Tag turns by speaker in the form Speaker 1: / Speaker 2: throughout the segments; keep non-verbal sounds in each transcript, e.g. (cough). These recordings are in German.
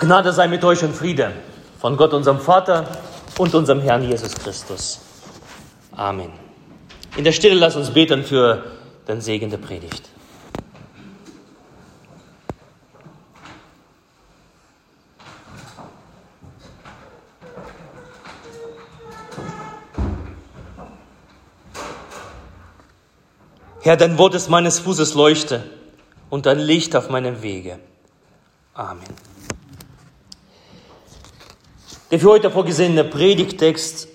Speaker 1: Gnade sei mit euch und Friede von Gott, unserem Vater und unserem Herrn Jesus Christus. Amen. In der Stille lass uns beten für den Segen der Predigt. Herr, dein Wort ist meines Fußes Leuchte und dein Licht auf meinem Wege. Amen. Der für heute vorgesehene Predigtext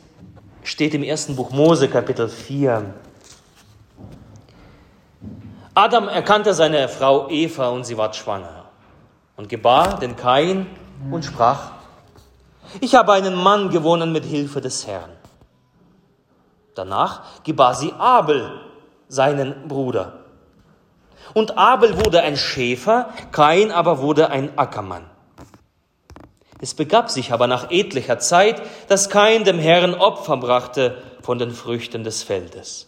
Speaker 1: steht im ersten Buch Mose, Kapitel 4. Adam erkannte seine Frau Eva und sie ward schwanger und gebar den Kain und sprach, ich habe einen Mann gewonnen mit Hilfe des Herrn. Danach gebar sie Abel, seinen Bruder. Und Abel wurde ein Schäfer, Kain aber wurde ein Ackermann. Es begab sich aber nach etlicher Zeit, dass Kain dem Herrn Opfer brachte von den Früchten des Feldes.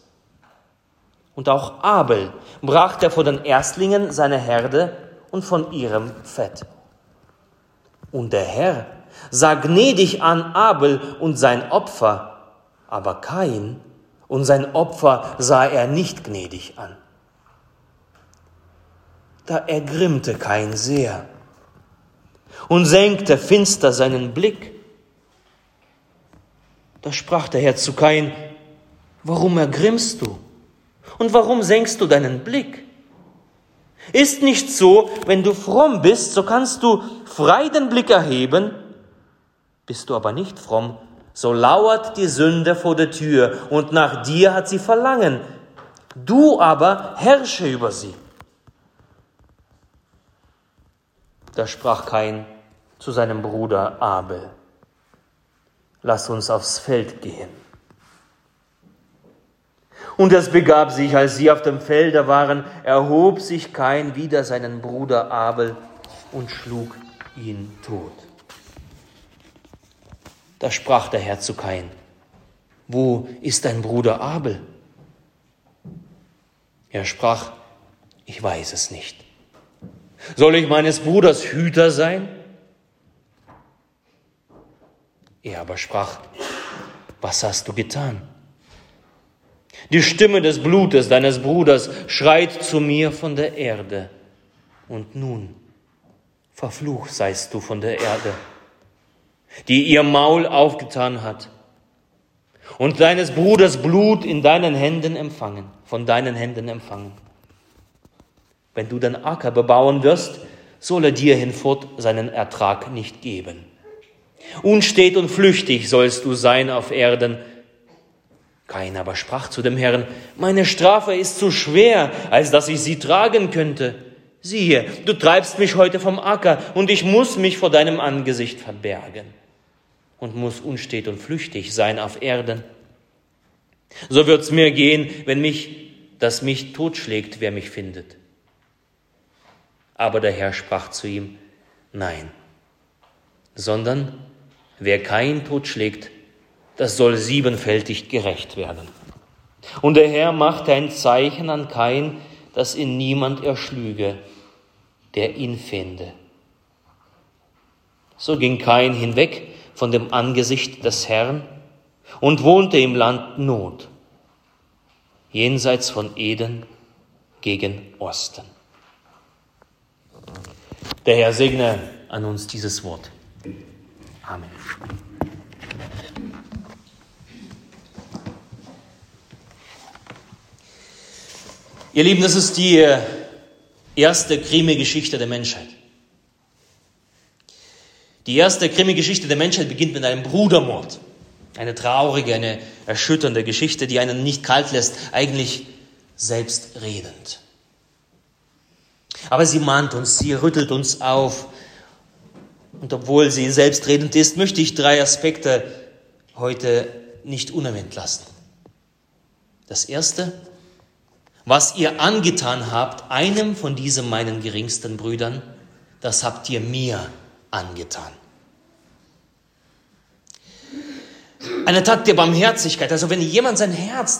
Speaker 1: Und auch Abel brachte von den Erstlingen seine Herde und von ihrem Fett. Und der Herr sah gnädig an Abel und sein Opfer, aber Kain und sein Opfer sah er nicht gnädig an. Da ergrimmte Kain sehr und senkte finster seinen Blick. Da sprach der Herr zu Kain, warum ergrimmst du? Und warum senkst du deinen Blick? Ist nicht so, wenn du fromm bist, so kannst du frei den Blick erheben. Bist du aber nicht fromm, so lauert die Sünde vor der Tür und nach dir hat sie Verlangen. Du aber herrsche über sie. Da sprach Kain zu seinem Bruder Abel, lass uns aufs Feld gehen. Und es begab sich, als sie auf dem Felde waren, erhob sich Kain wieder seinen Bruder Abel und schlug ihn tot. Da sprach der Herr zu Kain, wo ist dein Bruder Abel? Er sprach, ich weiß es nicht. Soll ich meines Bruders Hüter sein? Er aber sprach, was hast du getan? Die Stimme des Blutes deines Bruders schreit zu mir von der Erde. Und nun, verflucht seist du von der Erde, die ihr Maul aufgetan hat und deines Bruders Blut in deinen Händen empfangen, von deinen Händen empfangen. Wenn du den Acker bebauen wirst, soll er dir hinfort seinen Ertrag nicht geben. Unstet und flüchtig sollst du sein auf Erden. Kain aber sprach zu dem Herrn, meine Strafe ist zu schwer, als dass ich sie tragen könnte. Siehe, du treibst mich heute vom Acker, und ich muss mich vor deinem Angesicht verbergen und muss unstet und flüchtig sein auf Erden. So wird's mir gehen, wenn mich, dass mich totschlägt, wer mich findet. Aber der Herr sprach zu ihm, nein, sondern wer kein Tod schlägt, das soll siebenfältig gerecht werden. Und der Herr machte ein Zeichen an Kain, dass ihn niemand erschlüge, der ihn fände. So ging Kain hinweg von dem Angesicht des Herrn und wohnte im Land Not, jenseits von Eden gegen Osten. Der Herr segne an uns dieses Wort. Amen. Ihr Lieben, das ist die erste Krimi-Geschichte der Menschheit. Die erste Krimi-Geschichte der Menschheit beginnt mit einem Brudermord. Eine traurige, eine erschütternde Geschichte, die einen nicht kalt lässt, eigentlich selbstredend. Aber sie mahnt uns, sie rüttelt uns auf. Und obwohl sie selbstredend ist, möchte ich drei Aspekte heute nicht unerwähnt lassen. Das erste, was ihr angetan habt, einem von diesen meinen geringsten Brüdern, das habt ihr mir angetan. Eine Tat der Barmherzigkeit, also wenn jemand sein Herz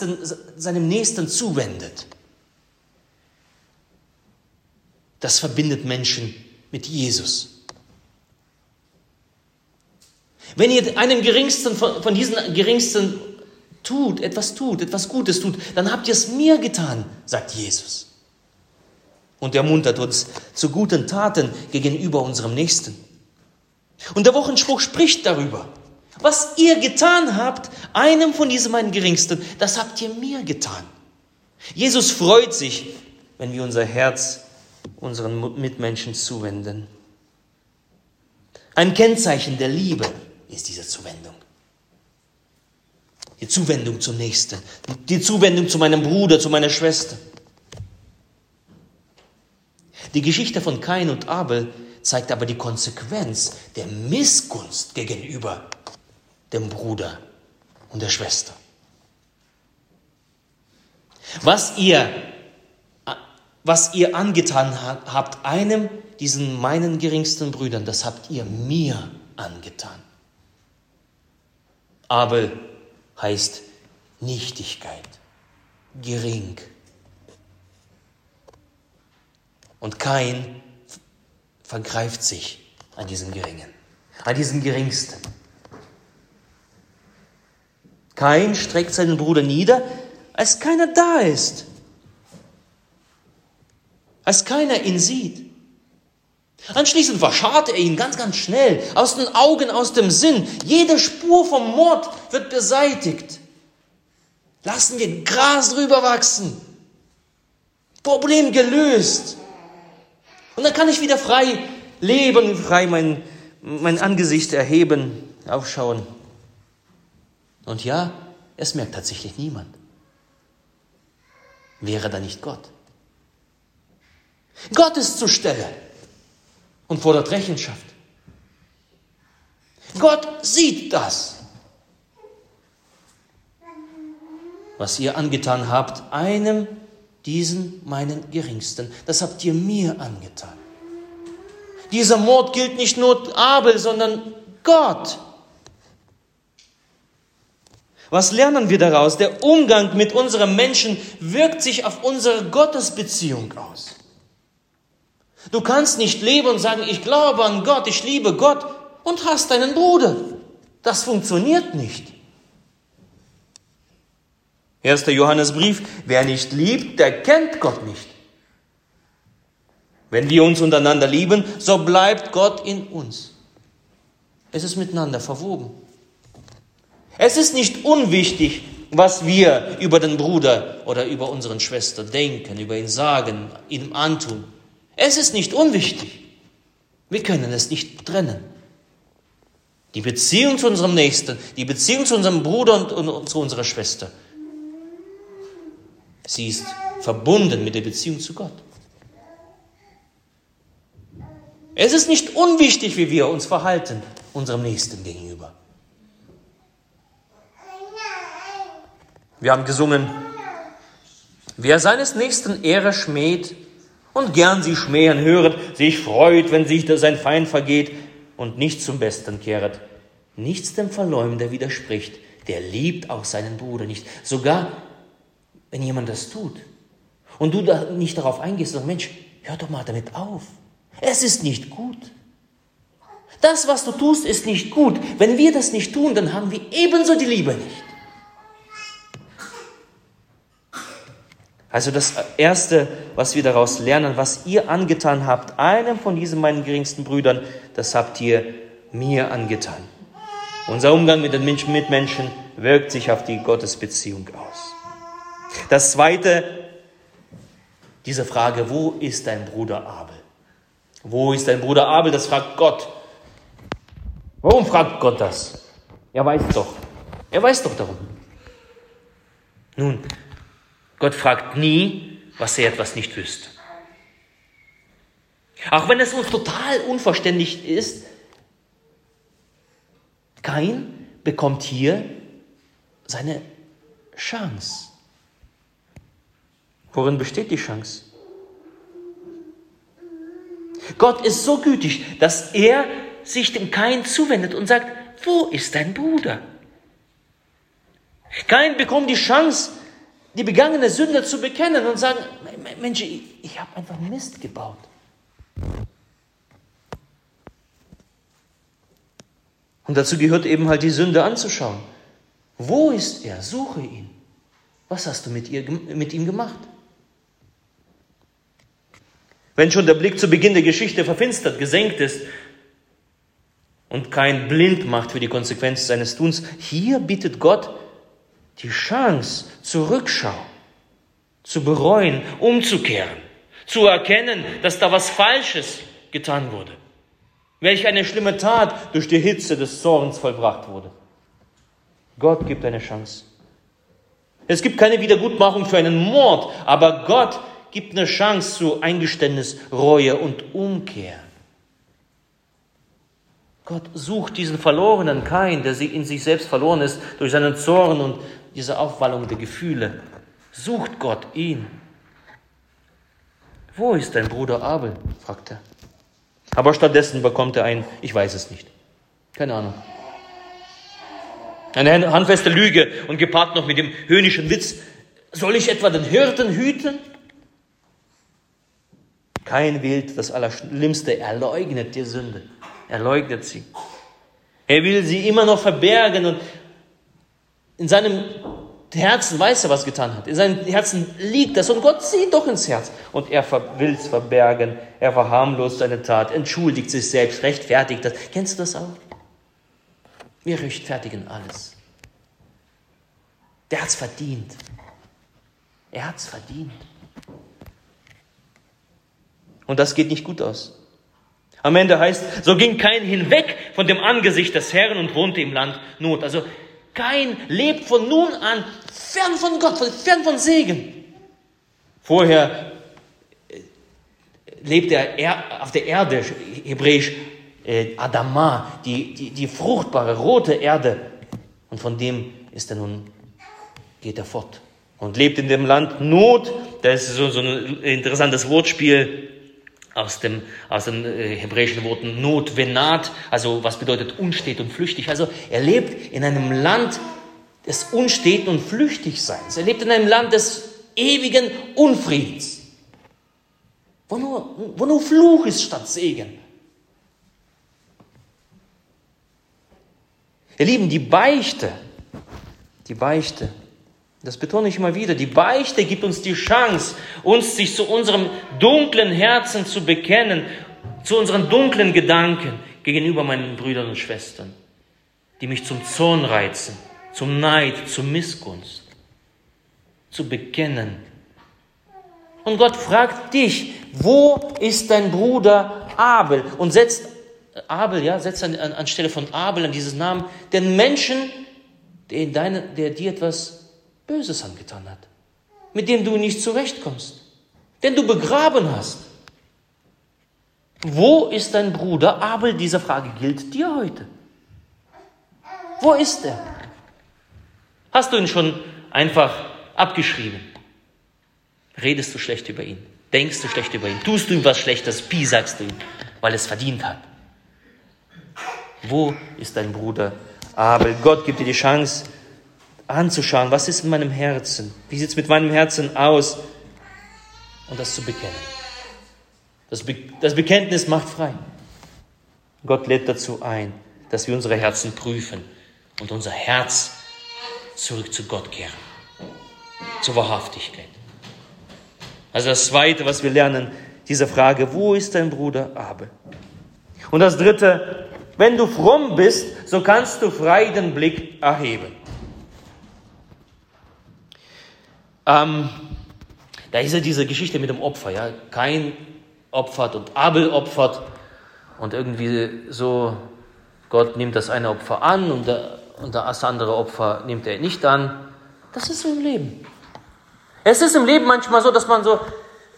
Speaker 1: seinem Nächsten zuwendet, das verbindet Menschen mit Jesus. Wenn ihr einem Geringsten von, von diesen Geringsten tut, etwas tut, etwas Gutes tut, dann habt ihr es mir getan, sagt Jesus. Und ermuntert uns zu guten Taten gegenüber unserem Nächsten. Und der Wochenspruch spricht darüber. Was ihr getan habt, einem von diesen meinen Geringsten, das habt ihr mir getan. Jesus freut sich, wenn wir unser Herz unseren Mitmenschen zuwenden. Ein Kennzeichen der Liebe ist diese Zuwendung. Die Zuwendung zum Nächsten, die Zuwendung zu meinem Bruder, zu meiner Schwester. Die Geschichte von Kain und Abel zeigt aber die Konsequenz der Missgunst gegenüber dem Bruder und der Schwester. Was ihr, was ihr angetan habt, einem diesen meinen geringsten Brüdern, das habt ihr mir angetan. Abel heißt Nichtigkeit, gering. Und kein vergreift sich an diesen Geringen, an diesen Geringsten. Kein streckt seinen Bruder nieder, als keiner da ist, als keiner ihn sieht. Anschließend verscharrt er ihn ganz, ganz schnell, aus den Augen, aus dem Sinn. Jede Spur vom Mord wird beseitigt. Lassen wir Gras drüber wachsen. Problem gelöst. Und dann kann ich wieder frei leben, frei mein, mein Angesicht erheben, aufschauen. Und ja, es merkt tatsächlich niemand. Wäre da nicht Gott? Gott ist zur Stelle und fordert Rechenschaft. Gott sieht das, was ihr angetan habt, einem diesen meinen Geringsten. Das habt ihr mir angetan. Dieser Mord gilt nicht nur Abel, sondern Gott. Was lernen wir daraus? Der Umgang mit unserem Menschen wirkt sich auf unsere Gottesbeziehung aus. Du kannst nicht leben und sagen, ich glaube an Gott, ich liebe Gott und hast deinen Bruder. Das funktioniert nicht. Erster Johannesbrief, wer nicht liebt, der kennt Gott nicht. Wenn wir uns untereinander lieben, so bleibt Gott in uns. Es ist miteinander verwoben. Es ist nicht unwichtig, was wir über den Bruder oder über unseren Schwester denken, über ihn sagen, ihm antun. Es ist nicht unwichtig. Wir können es nicht trennen. Die Beziehung zu unserem Nächsten, die Beziehung zu unserem Bruder und, und, und zu unserer Schwester, sie ist verbunden mit der Beziehung zu Gott. Es ist nicht unwichtig, wie wir uns verhalten unserem Nächsten gegenüber. Wir haben gesungen, wer seines Nächsten Ehre schmäht, und gern sie schmähen höret, sich freut, wenn sich sein Feind vergeht und nicht zum Besten kehret. Nichts dem Verleumder widerspricht, der liebt auch seinen Bruder nicht. Sogar wenn jemand das tut und du da nicht darauf eingehst, sagst, Mensch, hör doch mal damit auf. Es ist nicht gut. Das, was du tust, ist nicht gut. Wenn wir das nicht tun, dann haben wir ebenso die Liebe nicht. Also das Erste, was wir daraus lernen, was ihr angetan habt, einem von diesen meinen geringsten Brüdern, das habt ihr mir angetan. Unser Umgang mit den Mitmenschen wirkt sich auf die Gottesbeziehung aus. Das Zweite, diese Frage, wo ist dein Bruder Abel? Wo ist dein Bruder Abel? Das fragt Gott. Warum fragt Gott das? Er weiß doch. Er weiß doch darum. Nun, Gott fragt nie, was er etwas nicht wüsste. Auch wenn es uns total unverständlich ist, Kain bekommt hier seine Chance. Worin besteht die Chance? Gott ist so gütig, dass er sich dem Kain zuwendet und sagt, wo ist dein Bruder? Kain bekommt die Chance, die begangene Sünde zu bekennen und sagen, Mensch, ich, ich habe einfach Mist gebaut. Und dazu gehört eben halt die Sünde anzuschauen. Wo ist er? Suche ihn. Was hast du mit, ihr, mit ihm gemacht? Wenn schon der Blick zu Beginn der Geschichte verfinstert, gesenkt ist und kein blind macht für die Konsequenz seines Tuns, hier bietet Gott die Chance zur Rückschau, zu bereuen, umzukehren, zu erkennen, dass da was Falsches getan wurde. Welch eine schlimme Tat durch die Hitze des Zorns vollbracht wurde. Gott gibt eine Chance. Es gibt keine Wiedergutmachung für einen Mord, aber Gott gibt eine Chance zu Eingeständnis, Reue und Umkehr. Gott sucht diesen verlorenen Kain, der in sich selbst verloren ist durch seinen Zorn und diese Aufwallung der Gefühle. Sucht Gott ihn. Wo ist dein Bruder Abel? fragt er. Aber stattdessen bekommt er ein, ich weiß es nicht. Keine Ahnung. Eine handfeste Lüge und gepaart noch mit dem höhnischen Witz. Soll ich etwa den Hirten hüten? Kein wählt das Allerschlimmste, er leugnet die Sünde. Er leugnet sie. Er will sie immer noch verbergen und in seinem Herzen weiß er, was getan hat. In seinem Herzen liegt das und Gott sieht doch ins Herz. Und er will es verbergen. Er verharmlost seine Tat, entschuldigt sich selbst, rechtfertigt das. Kennst du das auch? Wir rechtfertigen alles. Der hat es verdient. Er hat es verdient. Und das geht nicht gut aus. Am Ende heißt, so ging kein hinweg von dem Angesicht des Herrn und wohnte im Land Not. Also kein lebt von nun an fern von Gott, fern von Segen. Vorher äh, lebt er auf der Erde, hebräisch äh, Adama, die, die, die fruchtbare rote Erde. Und von dem ist er nun, geht er fort und lebt in dem Land Not. Das ist so, so ein interessantes Wortspiel aus dem, aus den äh, hebräischen Worten Not, Venat, also was bedeutet unstet und flüchtig. Also er lebt in einem Land des Unsteten und Flüchtigseins. Er lebt in einem Land des ewigen Unfriedens, wo nur, wo nur Fluch ist statt Segen. Ihr Lieben, die Beichte, die Beichte, das betone ich immer wieder, die Beichte gibt uns die Chance, uns sich zu unserem dunklen Herzen zu bekennen, zu unseren dunklen Gedanken gegenüber meinen Brüdern und Schwestern, die mich zum Zorn reizen, zum Neid, zur Missgunst, zu bekennen. Und Gott fragt dich, wo ist dein Bruder Abel? Und setzt Abel, ja, setzt an, an, anstelle von Abel an dieses Namen den Menschen, der, deine, der dir etwas Böses angetan hat, mit dem du nicht zurechtkommst, den du begraben hast. Wo ist dein Bruder Abel? Diese Frage gilt dir heute. Wo ist er? Hast du ihn schon einfach abgeschrieben? Redest du schlecht über ihn? Denkst du schlecht über ihn? Tust du ihm was Schlechtes? Piesagst du ihn, weil es verdient hat? Wo ist dein Bruder Abel? Gott gibt dir die Chance anzuschauen, was ist in meinem Herzen? Wie sieht es mit meinem Herzen aus? Und das zu bekennen. Das, Be das Bekenntnis macht frei. Gott lädt dazu ein, dass wir unsere Herzen prüfen und unser Herz zurück zu Gott kehren. Zur Wahrhaftigkeit. Also das Zweite, was wir lernen, diese Frage, wo ist dein Bruder Abel? Und das Dritte, wenn du fromm bist, so kannst du frei den Blick erheben. Ähm, da ist ja diese Geschichte mit dem Opfer, ja. Kein opfert und Abel opfert und irgendwie so, Gott nimmt das eine Opfer an und, der, und das andere Opfer nimmt er nicht an. Das ist so im Leben. Es ist im Leben manchmal so, dass man so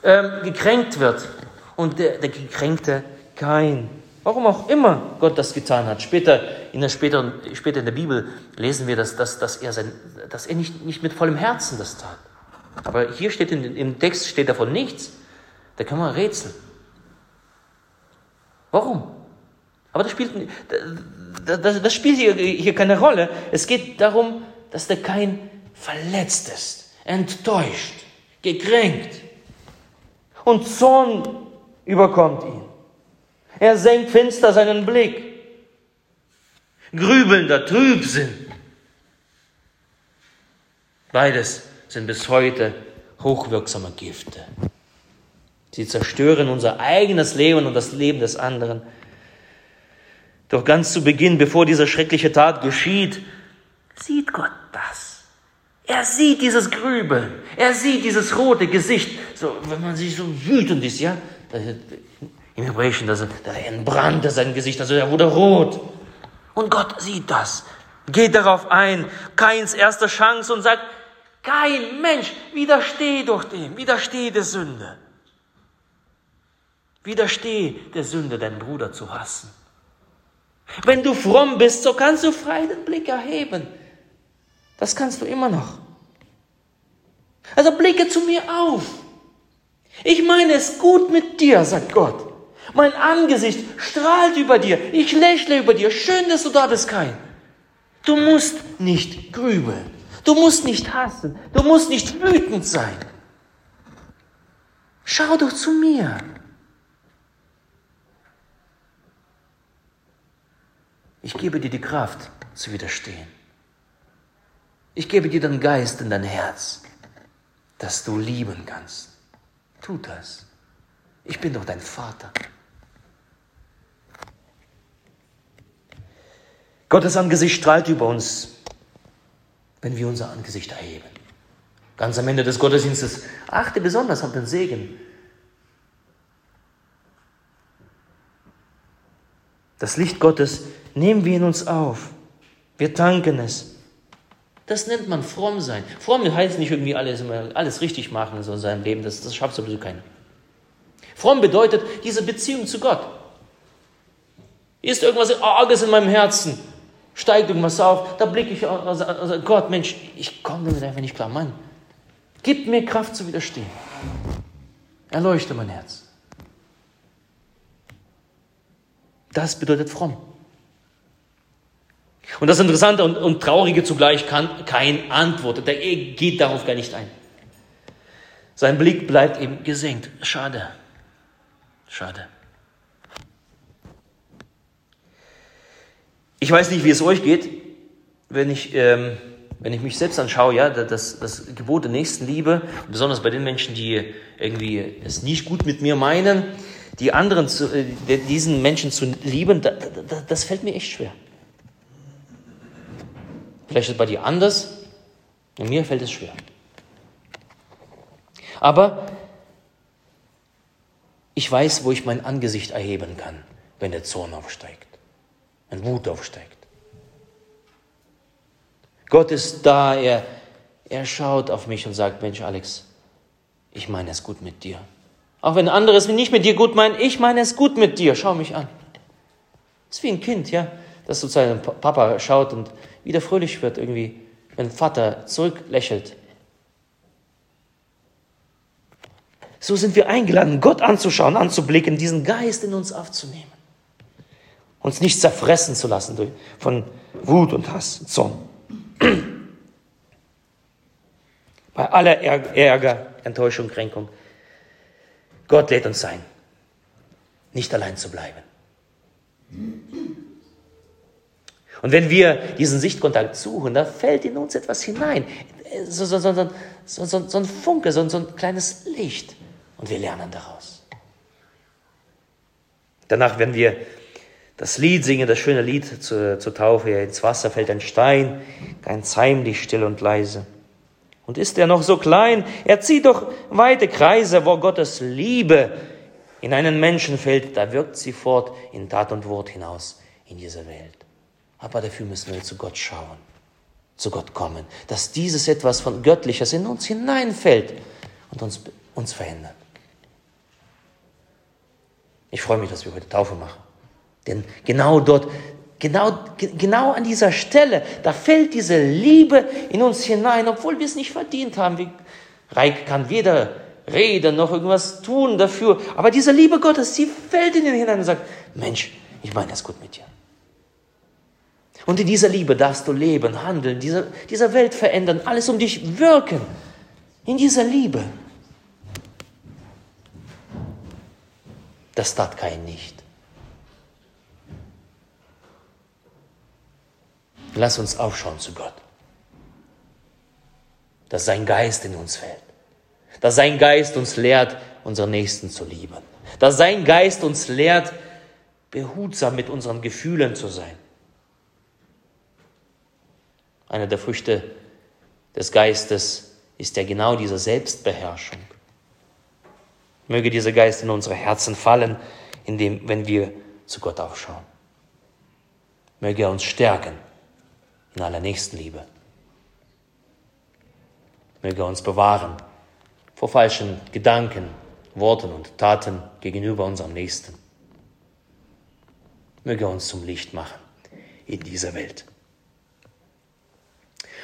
Speaker 1: ähm, gekränkt wird und der, der Gekränkte kein Warum auch immer Gott das getan hat. Später in der, später, später in der Bibel lesen wir, dass, dass, dass er, sein, dass er nicht, nicht mit vollem Herzen das tat. Aber hier steht in, im Text steht davon nichts. Da kann man rätseln. Warum? Aber das spielt, das, das spielt hier, hier keine Rolle. Es geht darum, dass der Kain verletzt ist, enttäuscht, gekränkt. Und Zorn überkommt ihn. Er senkt finster seinen Blick. grübelnder Trübsinn. Beides sind bis heute hochwirksame Gifte. Sie zerstören unser eigenes Leben und das Leben des anderen. Doch ganz zu Beginn, bevor diese schreckliche Tat geschieht, sieht Gott das. Er sieht dieses Grübeln. Er sieht dieses rote Gesicht. So, wenn man sich so wütend ist, ja. Im Hebräischen, da entbrannte sein Gesicht, also er wurde rot. Und Gott sieht das, geht darauf ein, Keins erste Chance und sagt, kein Mensch, widersteh doch dem, widersteh der Sünde. Widersteh der Sünde, deinen Bruder zu hassen. Wenn du fromm bist, so kannst du frei den Blick erheben. Das kannst du immer noch. Also blicke zu mir auf. Ich meine es gut mit dir, sagt Gott. Mein Angesicht strahlt über dir. Ich lächle über dir. Schön, dass du da bist, Kein. Du musst nicht grübeln. Du musst nicht hassen. Du musst nicht wütend sein. Schau doch zu mir. Ich gebe dir die Kraft zu widerstehen. Ich gebe dir den Geist in dein Herz, dass du lieben kannst. Tu das. Ich bin doch dein Vater. Gottes Angesicht strahlt über uns, wenn wir unser Angesicht erheben. Ganz am Ende des Gottesdienstes achte besonders auf den Segen. Das Licht Gottes nehmen wir in uns auf. Wir tanken es. Das nennt man fromm sein. Fromm heißt nicht irgendwie alles, alles richtig machen in so seinem Leben. Das, das schafft sowieso keiner. Fromm bedeutet diese Beziehung zu Gott. Ist irgendwas Arges in meinem Herzen? Steigt irgendwas auf, da blicke ich auf, also, Gott, Mensch, ich komme damit einfach nicht klar. Mann, gib mir Kraft zu widerstehen. Erleuchte mein Herz. Das bedeutet fromm. Und das Interessante und, und Traurige zugleich kann kein antwortet. Der geht darauf gar nicht ein. Sein Blick bleibt eben gesenkt. Schade. Schade. Ich weiß nicht, wie es euch geht, wenn ich, ähm, wenn ich mich selbst anschaue, ja, das, das Gebot der Nächstenliebe, besonders bei den Menschen, die irgendwie es nicht gut mit mir meinen, die anderen zu, äh, diesen Menschen zu lieben, da, da, das fällt mir echt schwer. Vielleicht ist es bei dir anders, und mir fällt es schwer. Aber ich weiß, wo ich mein Angesicht erheben kann, wenn der Zorn aufsteigt wenn Wut aufsteigt. Gott ist da, er, er schaut auf mich und sagt, Mensch Alex, ich meine es gut mit dir. Auch wenn andere es nicht mit dir gut meinen, ich meine es gut mit dir, schau mich an. Ist wie ein Kind, ja, das zu seinem Papa schaut und wieder fröhlich wird irgendwie, wenn Vater zurücklächelt. So sind wir eingeladen, Gott anzuschauen, anzublicken, diesen Geist in uns aufzunehmen. Uns nicht zerfressen zu lassen durch, von Wut und Hass, Zorn. (clears throat) Bei aller Ärger, Enttäuschung, Kränkung. Gott lädt uns ein, nicht allein zu bleiben. Und wenn wir diesen Sichtkontakt suchen, da fällt in uns etwas hinein. So, so, so, so, ein Funke, so, ein kleines Licht. Und wir lernen daraus. Danach, wenn wir das Lied singen, das schöne Lied zur, zur Taufe. Ins Wasser fällt ein Stein, ganz heimlich, still und leise. Und ist er noch so klein, er zieht doch weite Kreise, wo Gottes Liebe in einen Menschen fällt, da wirkt sie fort in Tat und Wort hinaus in diese Welt. Aber dafür müssen wir zu Gott schauen, zu Gott kommen, dass dieses etwas von Göttliches in uns hineinfällt und uns, uns verändert. Ich freue mich, dass wir heute Taufe machen. Denn genau dort, genau, genau an dieser Stelle, da fällt diese Liebe in uns hinein, obwohl wir es nicht verdient haben. Reik kann weder reden noch irgendwas tun dafür. Aber diese Liebe Gottes, sie fällt in ihn hinein und sagt, Mensch, ich meine das gut mit dir. Und in dieser Liebe darfst du leben, handeln, diese, diese Welt verändern, alles um dich wirken. In dieser Liebe. Das tat kein nicht. Lass uns aufschauen zu Gott. Dass sein Geist in uns fällt. Dass sein Geist uns lehrt, unseren Nächsten zu lieben. Dass sein Geist uns lehrt, behutsam mit unseren Gefühlen zu sein. Eine der Früchte des Geistes ist ja genau diese Selbstbeherrschung. Möge dieser Geist in unsere Herzen fallen, indem, wenn wir zu Gott aufschauen. Möge er uns stärken in aller Nächstenliebe. Möge uns bewahren vor falschen Gedanken, Worten und Taten gegenüber unserem Nächsten. Möge uns zum Licht machen in dieser Welt.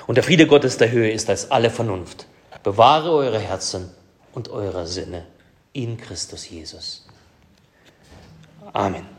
Speaker 1: Und der Friede Gottes der Höhe ist als alle Vernunft. Bewahre eure Herzen und eure Sinne in Christus Jesus. Amen.